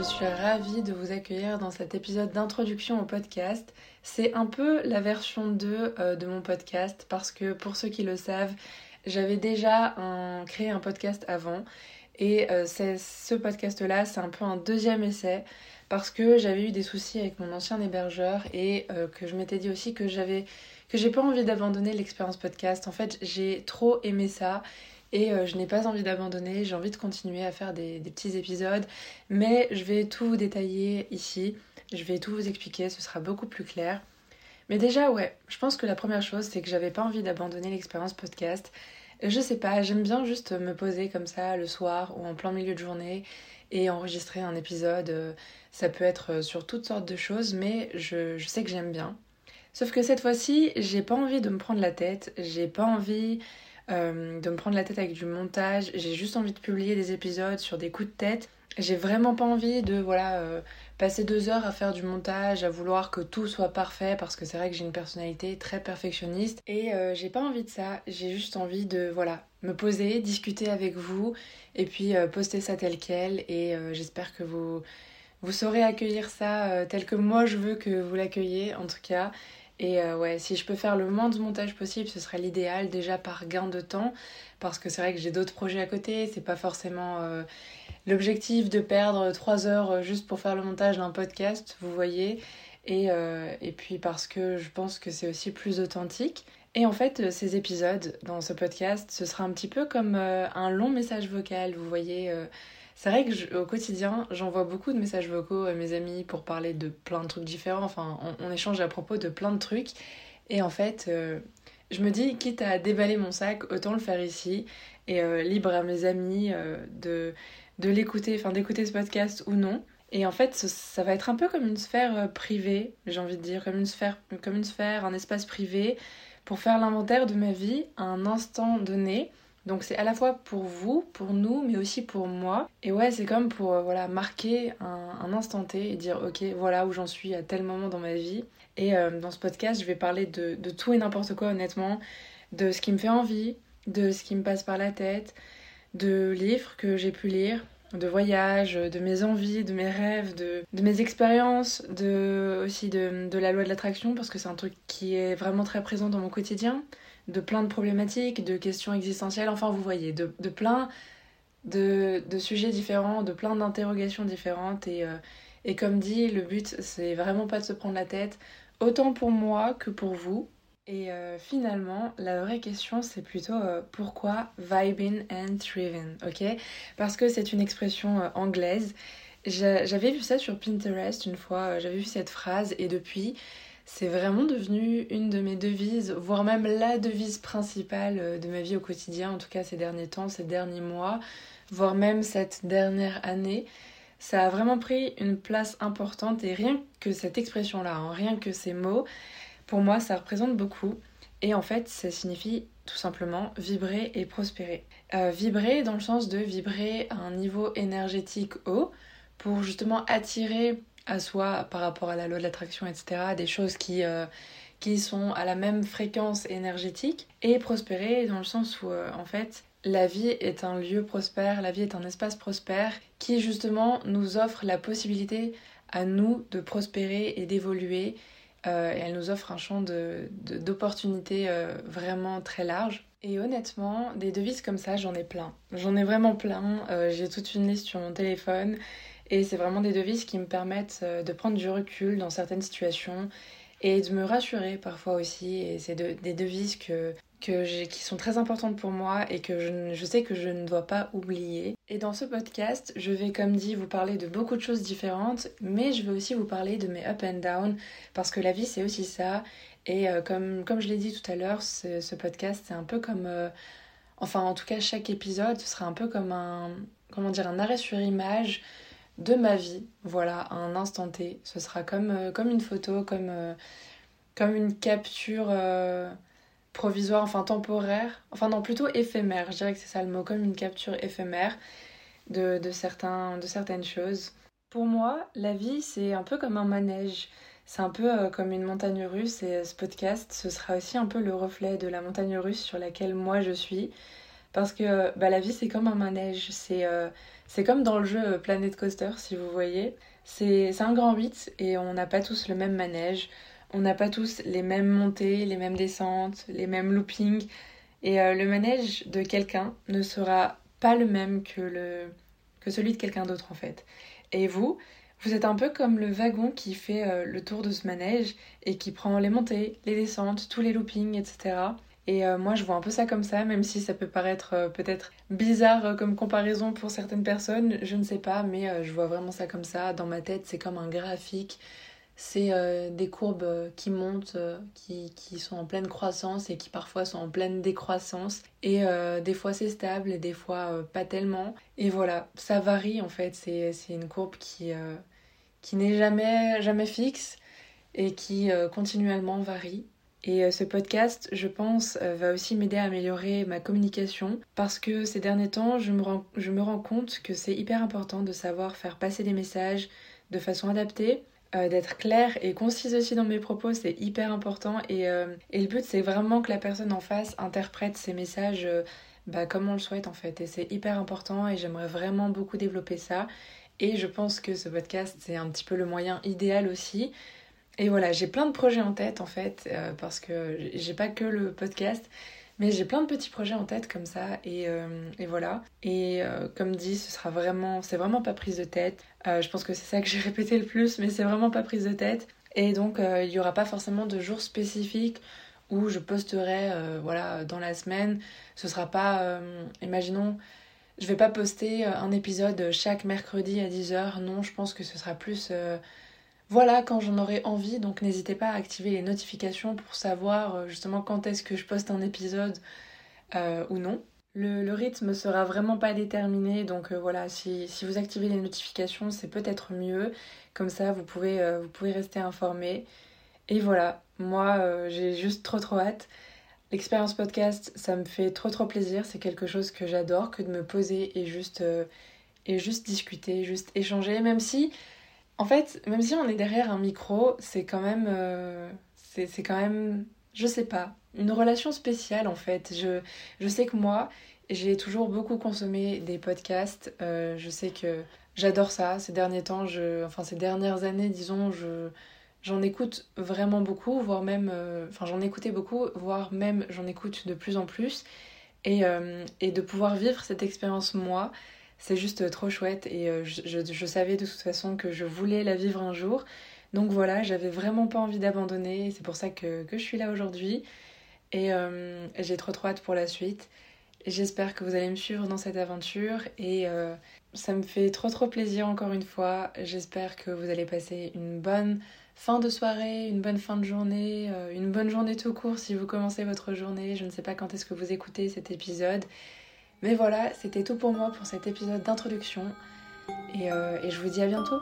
je suis ravie de vous accueillir dans cet épisode d'introduction au podcast. C'est un peu la version 2 euh, de mon podcast parce que pour ceux qui le savent, j'avais déjà créé un podcast avant et euh, ce podcast-là, c'est un peu un deuxième essai parce que j'avais eu des soucis avec mon ancien hébergeur et euh, que je m'étais dit aussi que j'avais que j'ai pas envie d'abandonner l'expérience podcast. En fait, j'ai trop aimé ça et euh, je n'ai pas envie d'abandonner, j'ai envie de continuer à faire des, petits épisodes, mais je vais tout vous détailler ici, je vais tout vous expliquer, ce sera beaucoup plus clair. Mais déjà, ouais, je pense que la première chose, c'est que j'avais pas envie d'abandonner l'expérience podcast. Je sais pas, j'aime bien juste me poser comme ça le soir ou en plein milieu de journée et enregistrer un épisode. Ça peut être sur toutes sortes de choses, mais je, je sais que j'aime bien. Sauf que cette fois-ci, j'ai pas envie de me prendre la tête, j'ai pas envie euh, de me prendre la tête avec du montage. J'ai juste envie de publier des épisodes sur des coups de tête. J'ai vraiment pas envie de voilà euh, passer deux heures à faire du montage, à vouloir que tout soit parfait parce que c'est vrai que j'ai une personnalité très perfectionniste et euh, j'ai pas envie de ça. J'ai juste envie de voilà me poser, discuter avec vous et puis poster ça tel quel et j'espère que vous vous saurez accueillir ça tel que moi je veux que vous l'accueilliez en tout cas et euh, ouais, si je peux faire le moins de montage possible, ce serait l'idéal, déjà par gain de temps, parce que c'est vrai que j'ai d'autres projets à côté, c'est pas forcément euh, l'objectif de perdre 3 heures euh, juste pour faire le montage d'un podcast, vous voyez, et, et puis parce que je pense que c'est aussi plus authentique. Et en fait, ces épisodes dans ce podcast, ce sera un petit peu comme un long message vocal, vous voyez c'est vrai que au quotidien, j'envoie beaucoup de messages vocaux à mes amis pour parler de plein de trucs différents. Enfin, on, échange à propos de plein de trucs. Et en fait, euh, je me dis, quitte à déballer mon sac, autant le faire ici. Et euh, libre à mes amis euh, de, de l'écouter, enfin d'écouter ce podcast ou non. Et en fait, ça va être un peu comme une sphère privée, j'ai envie de dire, comme une sphère, comme une sphère, un espace privé, pour faire l'inventaire de ma vie à un instant donné donc c'est à la fois pour vous, pour nous, mais aussi pour moi. Et ouais, c'est comme pour euh, voilà marquer un, instant T et dire ok, voilà où j'en suis à tel moment dans ma vie. Et euh, dans ce podcast, je vais parler de, de tout et n'importe quoi honnêtement, de ce qui me fait envie, de ce qui me passe par la tête, de livres que j'ai pu lire, de voyages, de mes envies, de mes rêves, de, de mes expériences, de, aussi de, de la loi de l'attraction, parce que c'est un truc qui est vraiment très présent dans mon quotidien de plein de problématiques, de questions existentielles, enfin vous voyez, de, plein de, sujets différents, de plein d'interrogations différentes. Et, euh, et comme dit, le but, c'est vraiment pas de se prendre la tête, autant pour moi que pour vous. Et euh, finalement, la vraie question, c'est plutôt euh, pourquoi vibing and thriving, ok? Parce que c'est une expression anglaise. J'avais vu ça sur Pinterest une fois, j'avais vu cette phrase et depuis, c'est vraiment devenu une de mes devises, voire même la devise principale euh, de ma vie au quotidien, en tout cas ces derniers temps, ces derniers mois, voire même cette dernière année. Ça a vraiment pris une place importante et rien que cette expression-là, hein, rien que ces mots, pour moi ça représente beaucoup. Et en fait, ça signifie tout simplement vibrer et prospérer. Euh, vibrer dans le sens de vibrer à un niveau énergétique haut pour justement attirer à soi par rapport à la loi de l'attraction, etc. Des choses qui, euh, qui sont à la même fréquence énergétique et prospérer dans le sens où euh, en fait la vie est un lieu prospère, la vie est un espace prospère qui justement nous offre la possibilité à nous de prospérer et d'évoluer. Euh, et elle nous offre un champ d'opportunités de, vraiment très large. Et honnêtement, des devises comme ça, j'en ai plein. J'en ai vraiment plein. J'ai toute une liste sur mon téléphone. Et c'est vraiment des devises qui me permettent euh, de prendre du recul dans certaines situations et de me rassurer parfois aussi. Et c'est des devises que, qui sont très importantes pour moi et que je, sais que je ne dois pas oublier. Et dans ce podcast, je vais, comme dit, vous parler de beaucoup de choses différentes, mais je vais aussi vous parler de mes up and down parce que la vie, c'est aussi ça. Et euh, comme, comme je l'ai dit tout à l'heure, ce, podcast, c'est un peu comme. Euh, enfin, en tout cas, chaque épisode, sera un peu comme un. Comment dire, un arrêt sur image de ma vie, voilà, à un instant T. Ce sera comme, euh, comme une photo, comme, euh, comme une capture euh, provisoire, enfin temporaire, enfin non, plutôt éphémère, je dirais que c'est ça le mot, comme une capture éphémère de, de, certains, de certaines choses. Pour moi, la vie, c'est un peu comme un manège. C'est un peu comme une montagne russe et ce podcast, ce sera aussi un peu le reflet de la montagne russe sur laquelle moi je suis. Parce que bah, la vie, c'est comme un manège. C'est c'est comme dans le jeu Planet Coaster, si vous voyez. C'est un grand 8 et on n'a pas tous le même manège. On n'a pas tous les mêmes montées, les mêmes descentes, les mêmes loopings. Et le manège de quelqu'un ne sera pas le même que, le, que celui de quelqu'un d'autre en fait. Et vous, vous êtes un peu comme le wagon qui fait euh, le tour de ce manège et qui prend les montées, les descentes, tous les loopings, etc. Et euh, moi, je vois un peu ça comme ça, même si ça peut paraître euh, peut-être bizarre comme comparaison pour certaines personnes, je ne sais pas, mais je vois vraiment ça comme ça. Dans ma tête, c'est comme un graphique c'est euh, des courbes euh, qui montent, euh, qui, qui, sont en pleine croissance et qui parfois sont en pleine décroissance. Et des fois c'est stable et des fois pas tellement. Et voilà, ça varie en fait. C'est une courbe qui, qui n'est jamais, jamais fixe et qui continuellement varie. Et ce podcast, je pense, va aussi m'aider à améliorer ma communication parce que ces derniers temps, je me rends, je me rends compte que c'est hyper important de savoir faire passer des messages de façon adaptée euh, d'être claire et concise aussi dans mes propos, c'est hyper important. Et, euh, et le but, c'est vraiment que la personne en face interprète ces messages euh, bah, comme on le souhaite en fait. Et c'est hyper important et j'aimerais vraiment beaucoup développer ça. Et je pense que ce podcast, c'est un petit peu le moyen idéal aussi. Et voilà, j'ai plein de projets en tête en fait, parce que j'ai pas que le podcast. Mais j'ai plein de petits projets en tête comme ça et, euh, voilà. Et euh, comme dit, ce sera vraiment, c'est vraiment pas prise de tête. Euh, je pense que c'est ça que j'ai répété le plus, mais c'est vraiment pas prise de tête. Et donc il n'y aura pas forcément de jour spécifique où je posterai voilà dans la semaine. Ce sera pas, imaginons, je vais pas poster un épisode chaque mercredi à 10h. Non, je pense que ce sera plus voilà quand j'en aurai envie. Donc n'hésitez pas à activer les notifications pour savoir euh, justement quand est-ce que je poste un épisode euh, ou non. Le, rythme sera vraiment pas déterminé, donc euh, voilà, si, vous activez les notifications, c'est peut-être mieux. Comme ça, vous pouvez, vous pouvez rester informé. Et voilà, moi, j'ai juste trop trop hâte. L'expérience podcast, ça me fait trop trop plaisir. C'est quelque chose que j'adore, que de me poser et juste, et juste discuter, juste échanger. Même si en fait, même si on est derrière un micro, c'est quand même. Euh, c'est quand même. Je sais pas. Une relation spéciale en fait. Je, sais que moi, j'ai toujours beaucoup consommé des podcasts. Euh, je sais que j'adore ça. Ces derniers temps, je, enfin ces dernières années, disons, je, j'en écoute vraiment beaucoup, voire même. Euh, enfin, j'en écoutais beaucoup, voire même j'en écoute de plus en plus. Et, et de pouvoir vivre cette expérience moi, c'est juste trop chouette et euh, je, savais de toute façon que je voulais la vivre un jour. Donc voilà, j'avais vraiment pas envie d'abandonner. C'est pour ça que, je suis là aujourd'hui. Et euh, j'ai trop trop hâte pour la suite. J'espère que vous allez me suivre dans cette aventure et euh, ça me fait trop trop plaisir encore une fois. J'espère que vous allez passer une bonne fin de soirée, une bonne fin de journée, une bonne journée tout court si vous commencez votre journée. Je ne sais pas quand est-ce que vous écoutez cet épisode. Mais voilà, c'était tout pour moi pour cet épisode d'introduction. Et, euh, je vous dis à bientôt.